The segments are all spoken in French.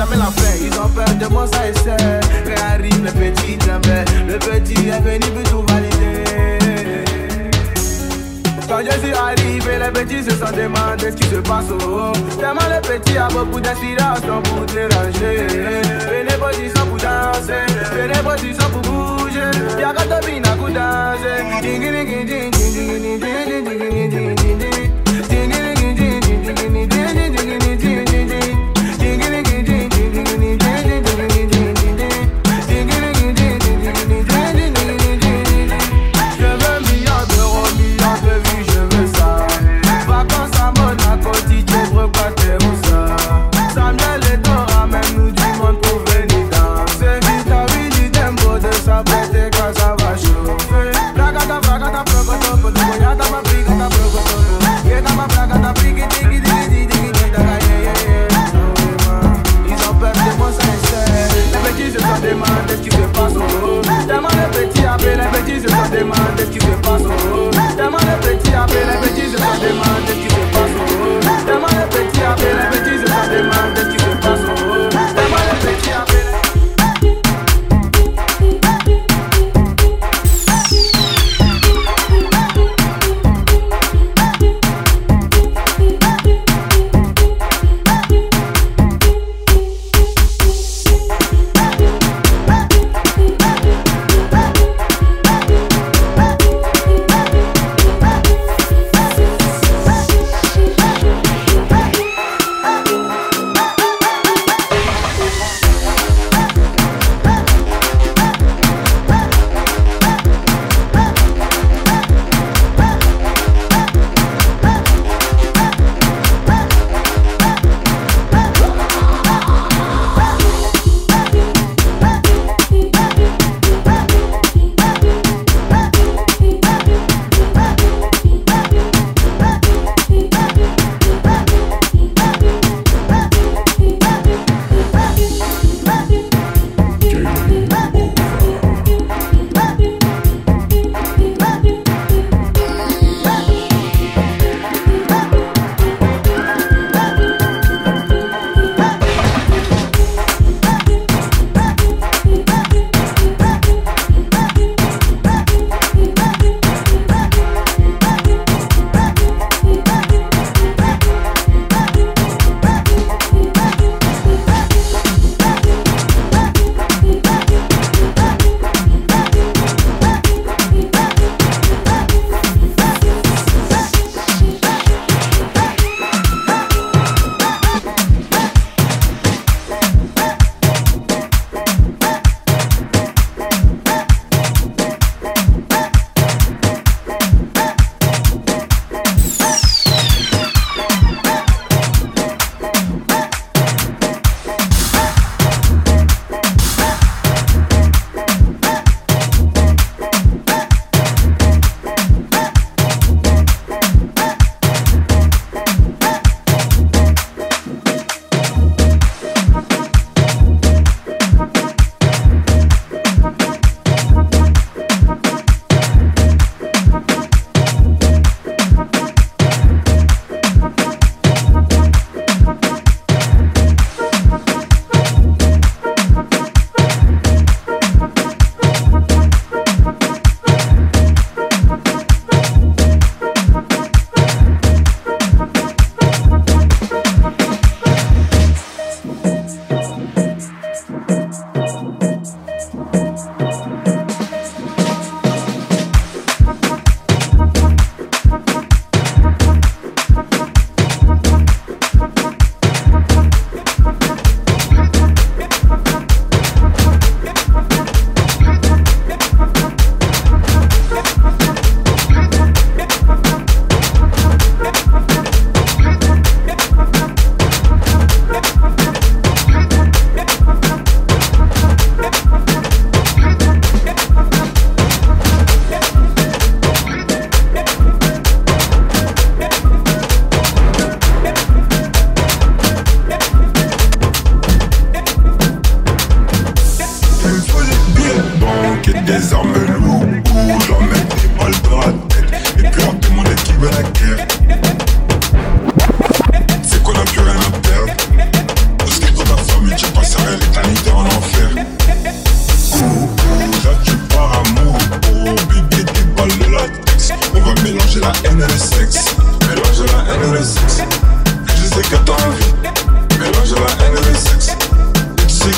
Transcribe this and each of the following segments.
jamais la fin. Ils ont peur de moi, ça et c'est. Réarrive le petit jamais. Le petit est venu pour tout valider. Quand je suis arrivé, les petits se sont demandé ce qui se passe oh. Tellement le petit a beaucoup d'inspiration pour déranger Venez position pour danser, venez position pour bouger Y'a qu'à te bina pour danser demande, est-ce qu'il se passe au haut Tellement de petits appels, les petits se demandent, est-ce qu'il se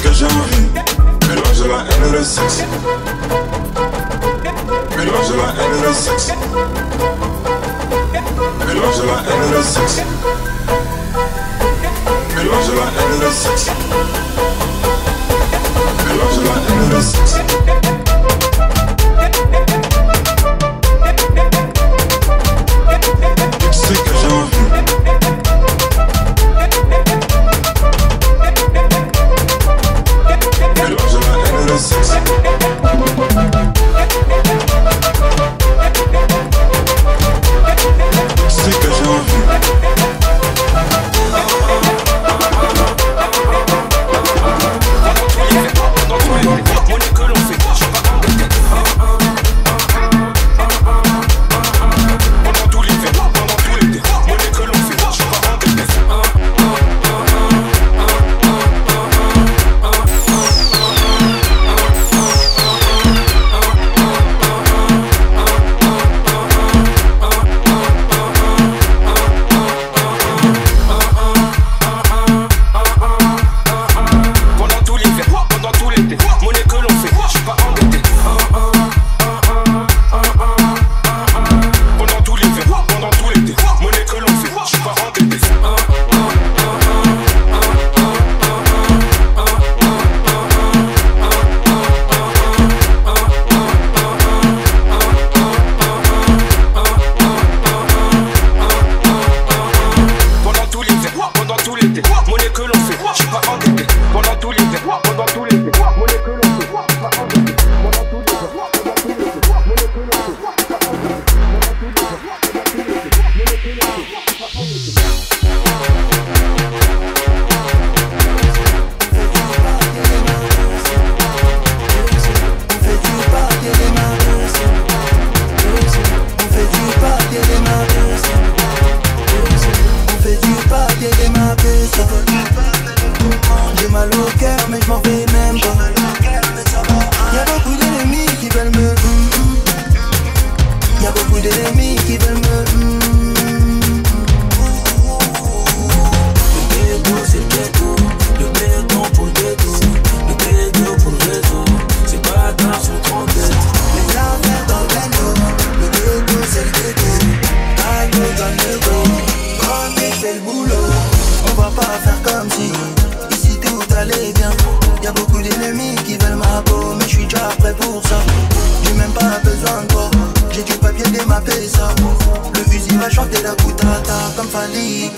que j'aimerais. Mélange de la haine et le sexe. De la haine et le sexe. De la haine et le sexe. De la haine et le sexe. De la haine et le sexe.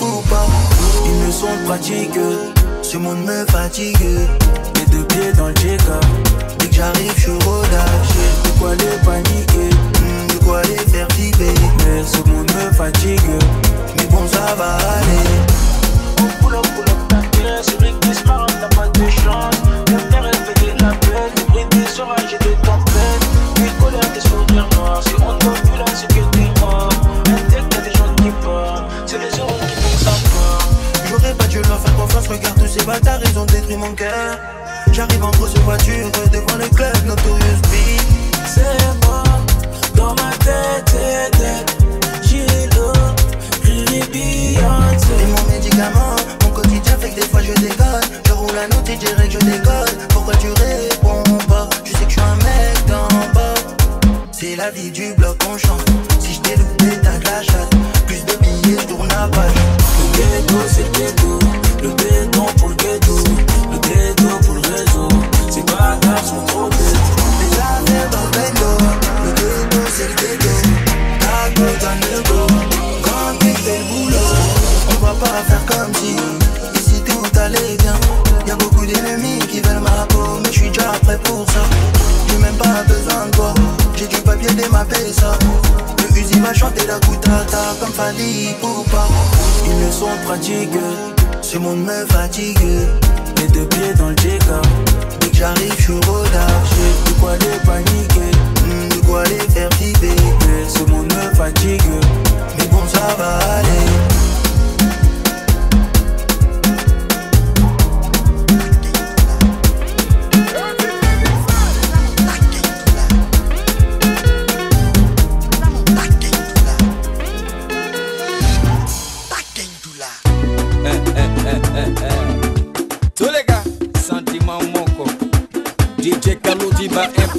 ou pas. Ils ne sont pratiques, ce monde me fatigue. Les deux pieds dans le check-up, dès que j'arrive je suis relâché. De quoi les paniquer, hmm, de quoi les faire vibrer Mais ce monde me fatigue, mais bon ça va aller. bâtards, ils ont détruit mon cœur. J'arrive en grosse voiture devant le club Notorious B. C'est moi, dans ma tête, tête, tête. Gilo, Riri Beyoncé. Et mon médicament, mon quotidien fait que des fois je déconne. Je roule à note et dirais que je décolle. Pourquoi tu réponds pas? Tu sais que je suis un mec d'en bas. C'est la vie du bloc, on chante. Si je t'ai loupé, t'as de la chatte. Plus de billets, je tourne la page. sont pratiques. Ce monde me fatigue. Les deux pieds dans le décor. Dès que j'arrive, je suis de quoi les paniquer. Hmm, de quoi les faire vibrer. Ce monde me fatigue. Mais bon, ça va aller.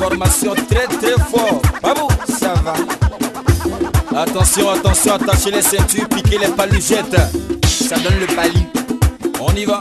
Formation très très fort. Bravo, ça va. Attention, attention, attachez les ceintures, piquez les paluchettes. Ça donne le pali. On y va.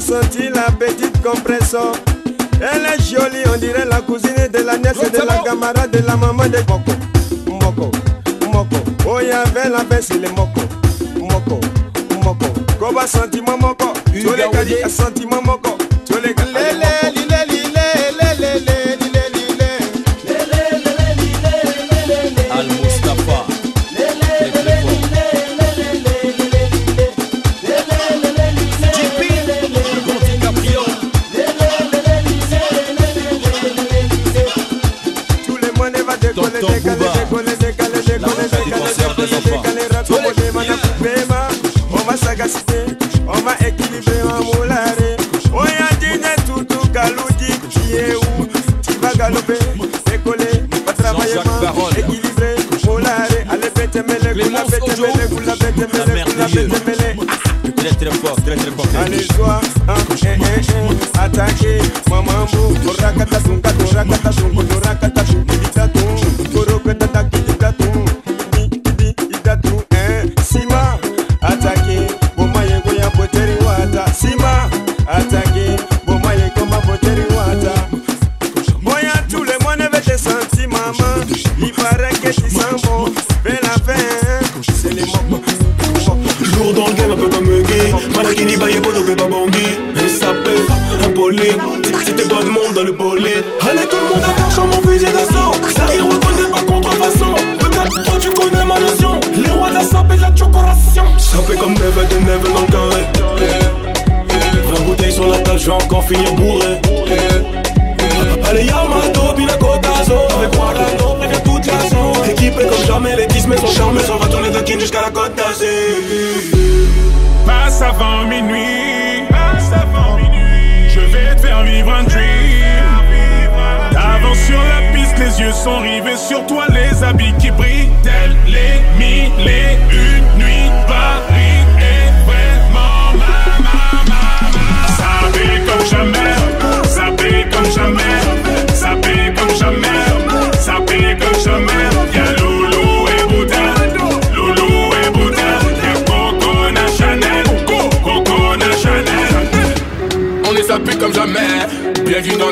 senti la petite compression. Elle est jolie, on dirait la cousine de la nièce de la camarade de la maman de Boko. Moko, Moko. Oh, y avait la baisse, il est Moko. Moko, Moko. Koba sentiment Moko. Tous les gars sentiment Moko.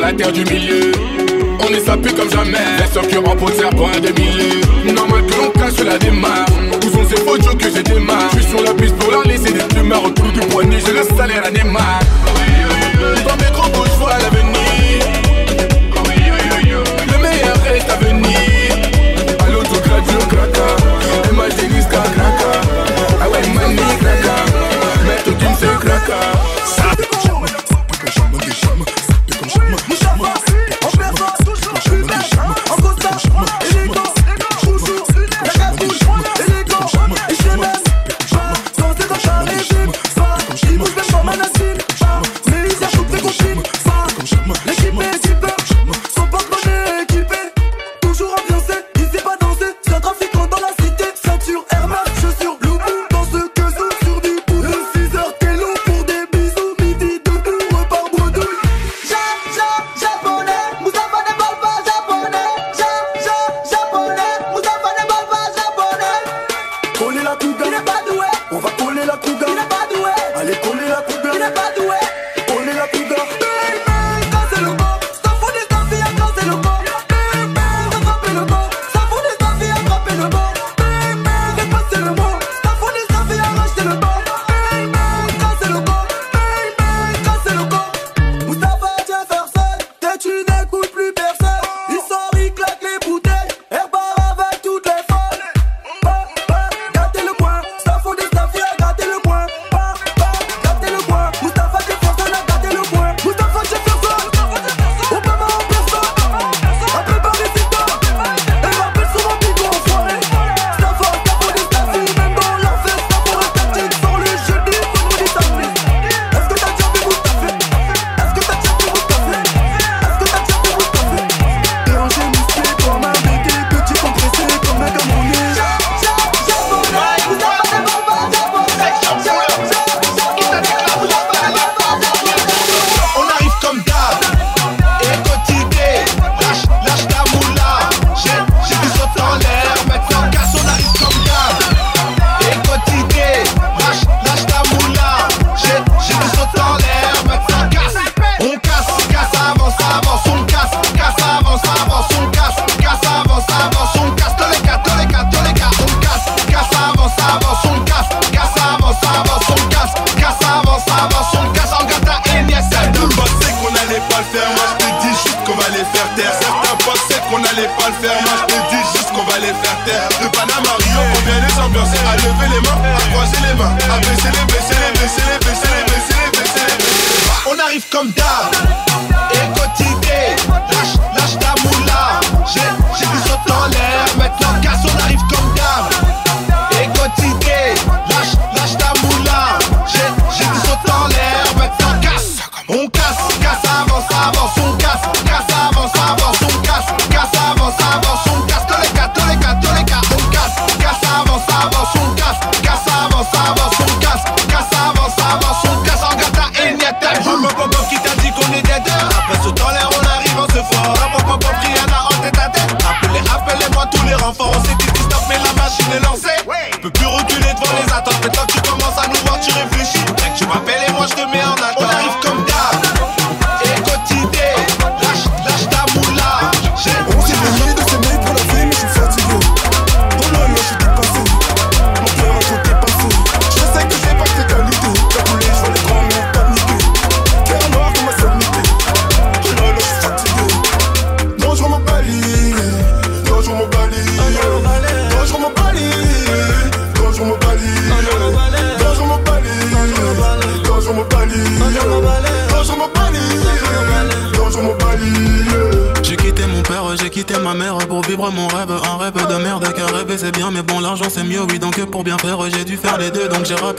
la terre du milieu. On est sapé comme jamais, sauf que en pot de serpent des milliers. Normal que l'on cache la démarre. Où sont ces faux que j'ai démarre Je suis sur la piste pour leur laisser des tumeurs autour du poignet. J'ai le salaire à Neymar. Dans mes gros beaux, je vois l'avenir. Le meilleur est à venir. À l'autograde, je craqua. Et ma génisse, craqua. Ah ouais, mamie, craqua. Maître Kim, c'est craqua.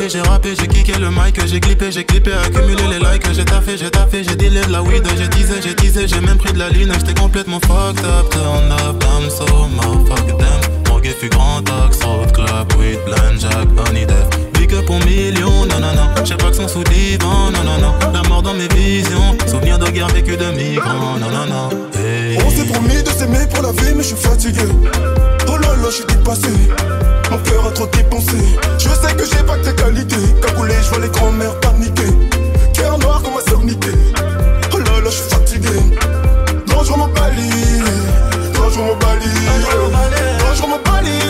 j'ai rappé, j'ai kické le mic, j'ai clippé, j'ai clippé, accumulé les likes, j'ai taffé, j'ai taffé, j'ai dealé de la weed, j'ai teasé, j'ai teasé, j'ai même pris de la lune, j'étais complètement fucked up, turn up, damn so motherfuck damn. Morgue fut grand axe, road club, weed, blind jack, honey death. Big up pour millions, non non pas que son sous divan, non non la mort dans mes visions, souvenir de guerre vécue de migrants, non On s'est promis de s'aimer pour la vie, mais je suis fatigué mal, je suis dépassé. Mon cœur a trop dépensé. Je sais que j'ai pas que tes qualités. Cagoulé, je vois les grands-mères paniquer. Cœur noir comme ma soeur niquée. Oh là là, je suis fatigué. Dangereux mon balai. Dangereux mon balai. Dangereux mon balai.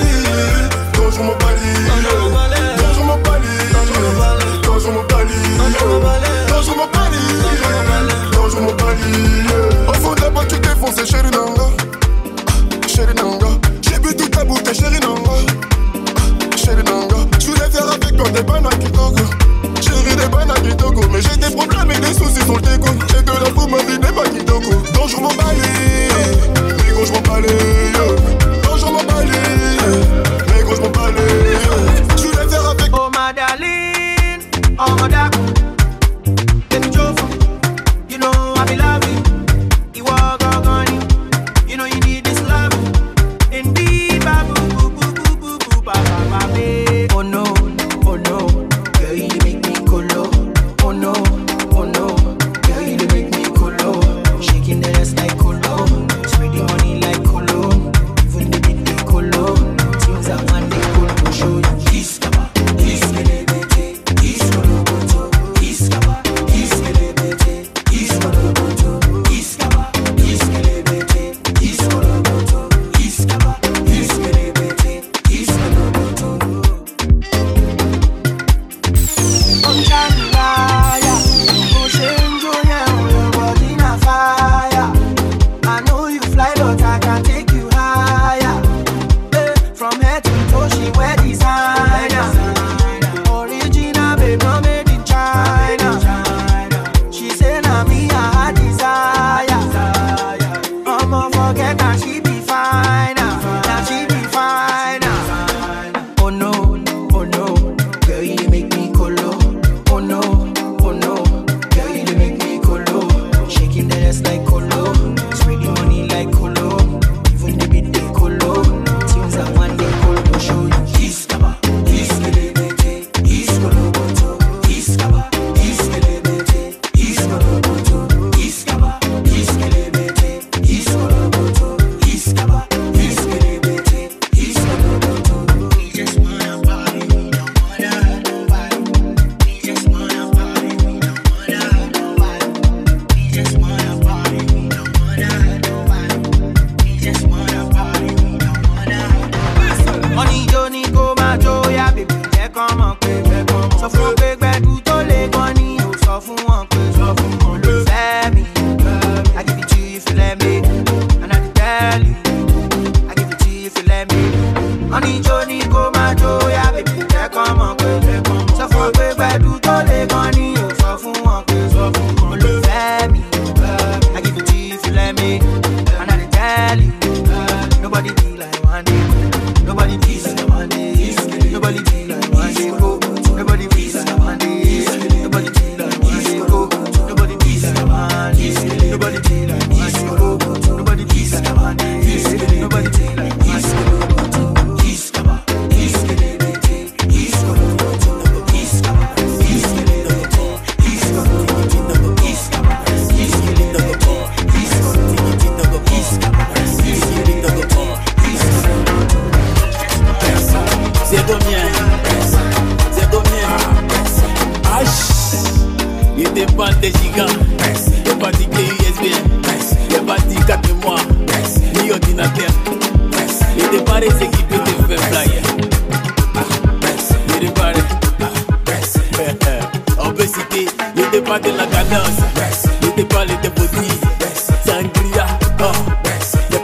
je m'en balais. Bigo, je m'en balais.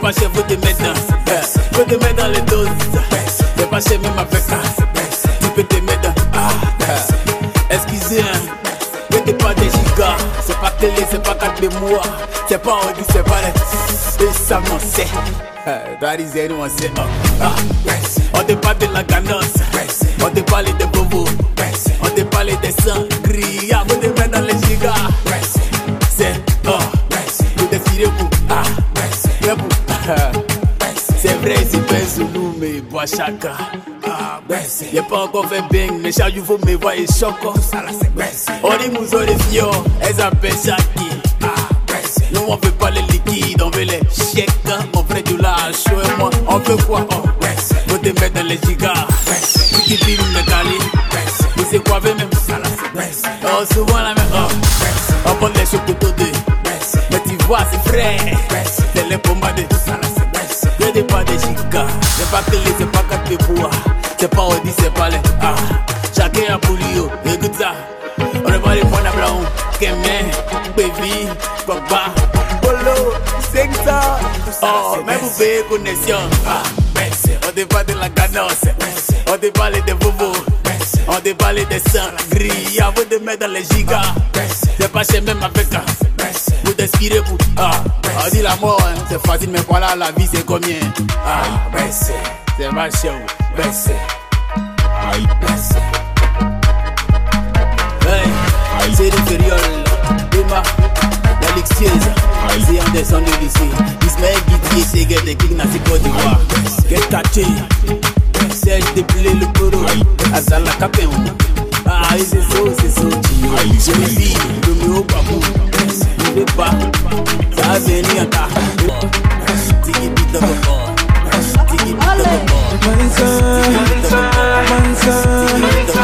passer, vous te mettre dans. Faut te mettre dans les doses. T'es passé même avec ça. Tu peux te mettre dans. Ah, excusez, hein. Mais t'es pas des gigas. C'est pas télé, c'est pas 4 mémoires. C'est pas Audi, c'est pas les. Et ça, on sait. Eh, that is anyone, ah, on te parle de la ganance. On te parle de Ah, Y'a pas encore fait bang, mais chaque jour me voit et choc. On dit nous les fions, elles appellent Shaki. Nous on fait pas les liquides, on veut les chèques. Mon frère du lâche, et moi, on fait quoi? Oh, Faut te mettre dans les gigas. Qui pile me cali. Vous c'est quoi, même? Oh, souvent la même. Oh. On prend les chocs de deux. Mais tu vois, c'est frais. C'est les. Des pas des gigas. C'est pas que les, c'est pas quatre bois. C'est pas Audi, c'est pas les. Ah. Chacun a pour lui, oh. écoute ça. On est pas les points à blanc. Kemen, baby, papa. Polo, c'est ça. Oh, même vous payez connexion. Ah. On parle de la cadence. On te parle des bobos. On parle des sangria. Vous te mettre dans les gigas. C'est pas chez même avec un. Vous t'inspirez pour. Ah. On dit la mort, hein, c'est facile, mais voilà, la vie c'est combien? Ah, baissez. C'est chez vous. Baissez. Aïe, baissez. Hey, c'est le fériol. Emma, la luxueuse. C'est un descend du lycée. Ismaël Guitier, c'est Guet de King Nasi Côte d'Ivoire. Get Taché. Serge Déplé, le poro. Azala Capéon. Ah, et c'est ça, c'est ça. Je me dis, le mieux au babou. Je vais pas. Ça va venir en tas. Tiki pita bobo. Tiki pita bobo. Mansa, Mansa, Mansa, Mansa,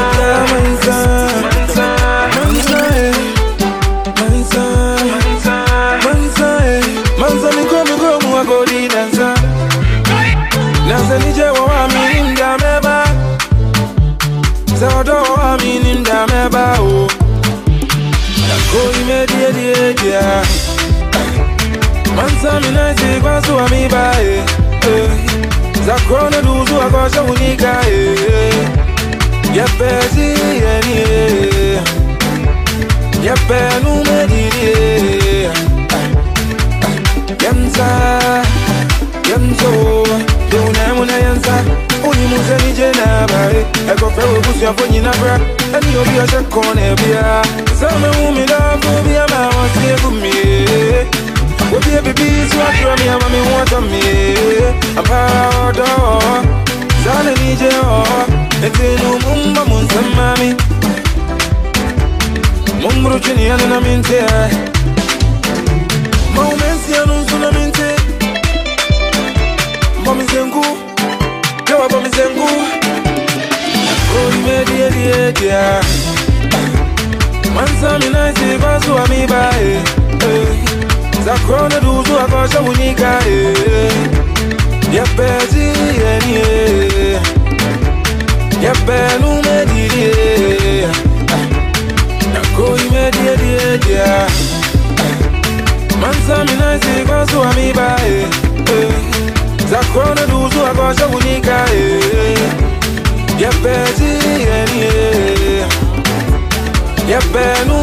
zigwa zuwa mi ba eh, eh za krona luzu akosha unika eh, eh ya pezi eh, yani ya penu mediri yamza yamzo dona muna yanza oni muzani jena bare ekofe obusi afonyi na bra. Ani obi ose kone bia. Zame umida fobia ma wasi egumie your baby beats what you me, I'm me want on me. I'm proud of. Zale nije o, ete no mumba munsamami. Mumru chini yana na minte. Maumensi ya nusu na minte. Mami zengu, kawa mami zengu. Oh, imedi edi edi ya. Mansa minaisi basu amibae. Hey. Sakrona duzu akosha unika eh. Ya pezi yeni eh. Ya pelu mediri eh. Na koi mediri dia Mansa minaisi kwa suwa miba Sakrona duzu akosha unika Ya pezi yeni Ya pelu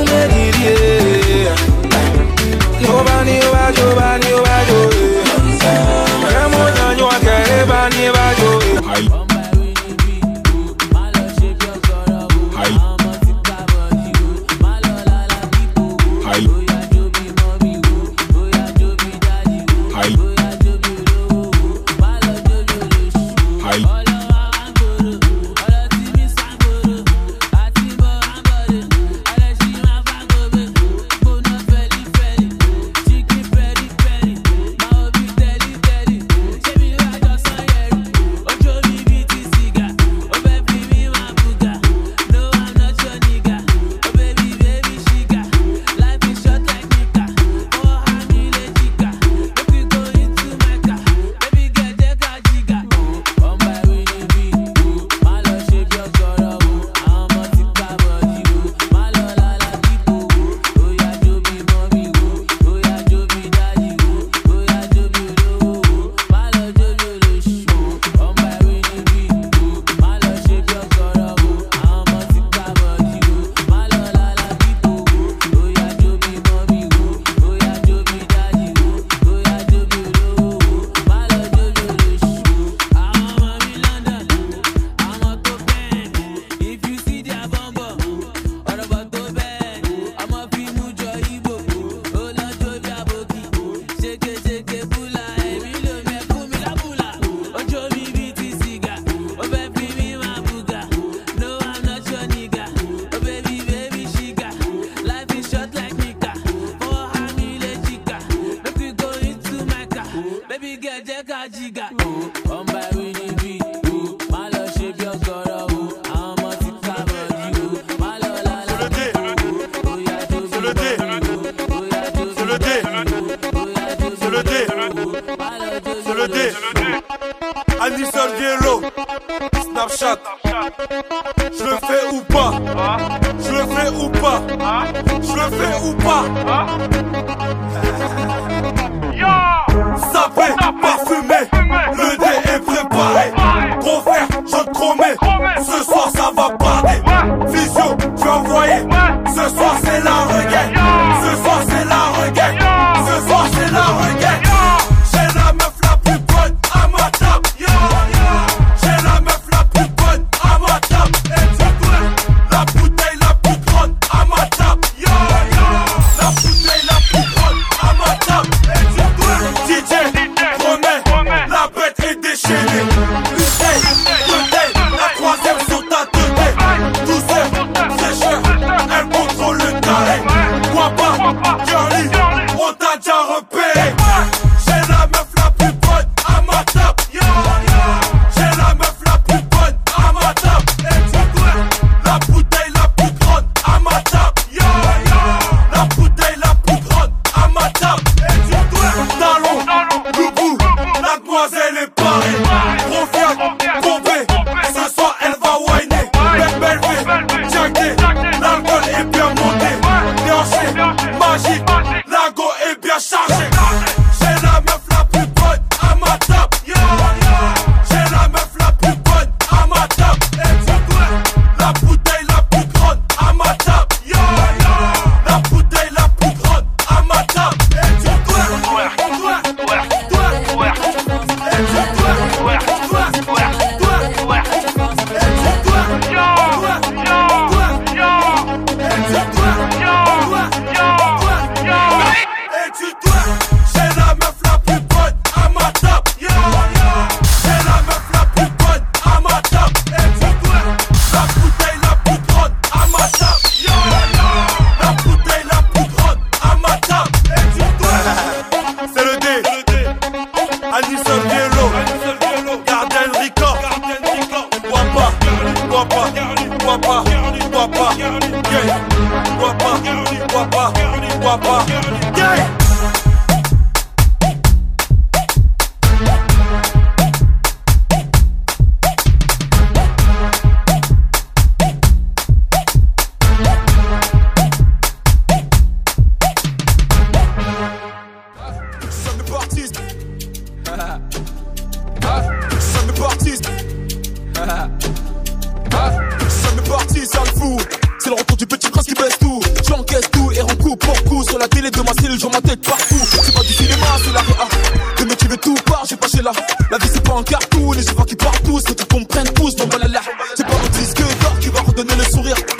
le sourire.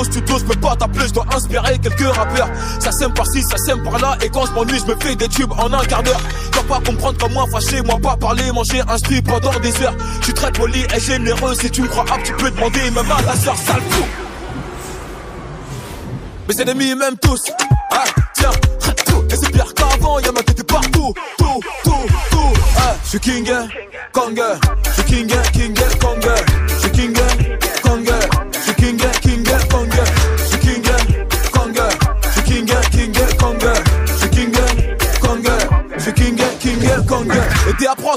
au studio, je peux pas plus je dois inspirer quelques rappeurs. Ça sème par-ci, ça sème par-là, et quand je m'ennuie, je me fais des tubes en un quart d'heure. Dois pas comprendre comme moi, fâché, moi pas parler, manger, instruit pendant des heures. Tu traites poli et généreux, si tu me crois apte, tu peux demander même à ta soeur, sale fou. Mes ennemis m'aiment tous, ah, tiens, traite tout, et c'est pire qu'avant, y'a ma tête partout, tout, tout, tout, ah, je suis king, hein. kong, hein. je suis king, hein, king, kong.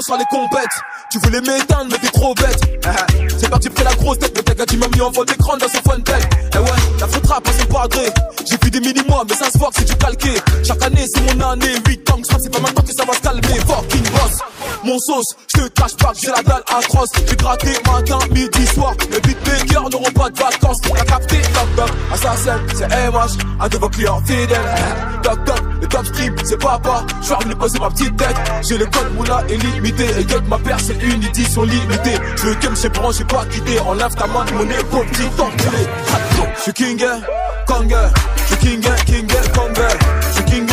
sans les compètes. Tu voulais m'éteindre, mais t'es trop bête. Eh, eh. C'est parti, pris la grosse tête, mais t'as gars, tu m'as mis en faute d'écran dans son fun tech. Eh ouais, la faute rap, c'est pas J'ai vu des mini-mois, mais ça se voit que c'est du calqué. Chaque année, c'est mon année, 8 c'est pas maintenant que ça va se calmer. Fucking boss. Mon sauce je te cache pas que j'ai la dalle atroce. J'ai gratté matin, midi, soir. Les beatmakers n'auront pas de vacances. T'as capté Top Top. Assassin c'est MH Un de vos clients fidèles. Top Top le top strip c'est papa. J'arrive de poser ma petite tête. J'ai le code moula illimité. Et que ma paire c'est une édition limitée Je veux que chez bras j'ai pas quitté. Enlève ta main mon épaule petit enculé Je suis King Kong. Je suis King King Kong. Je suis King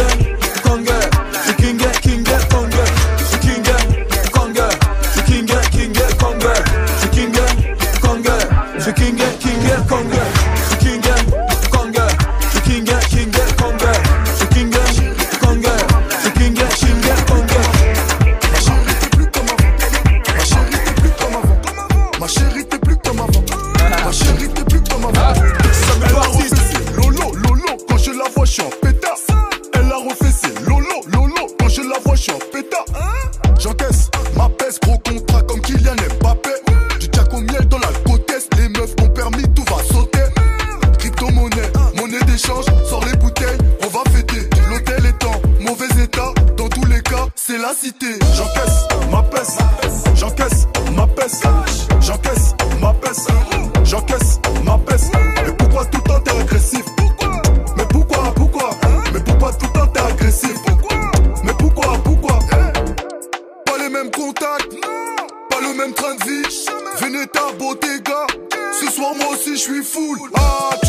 suis full. Ah,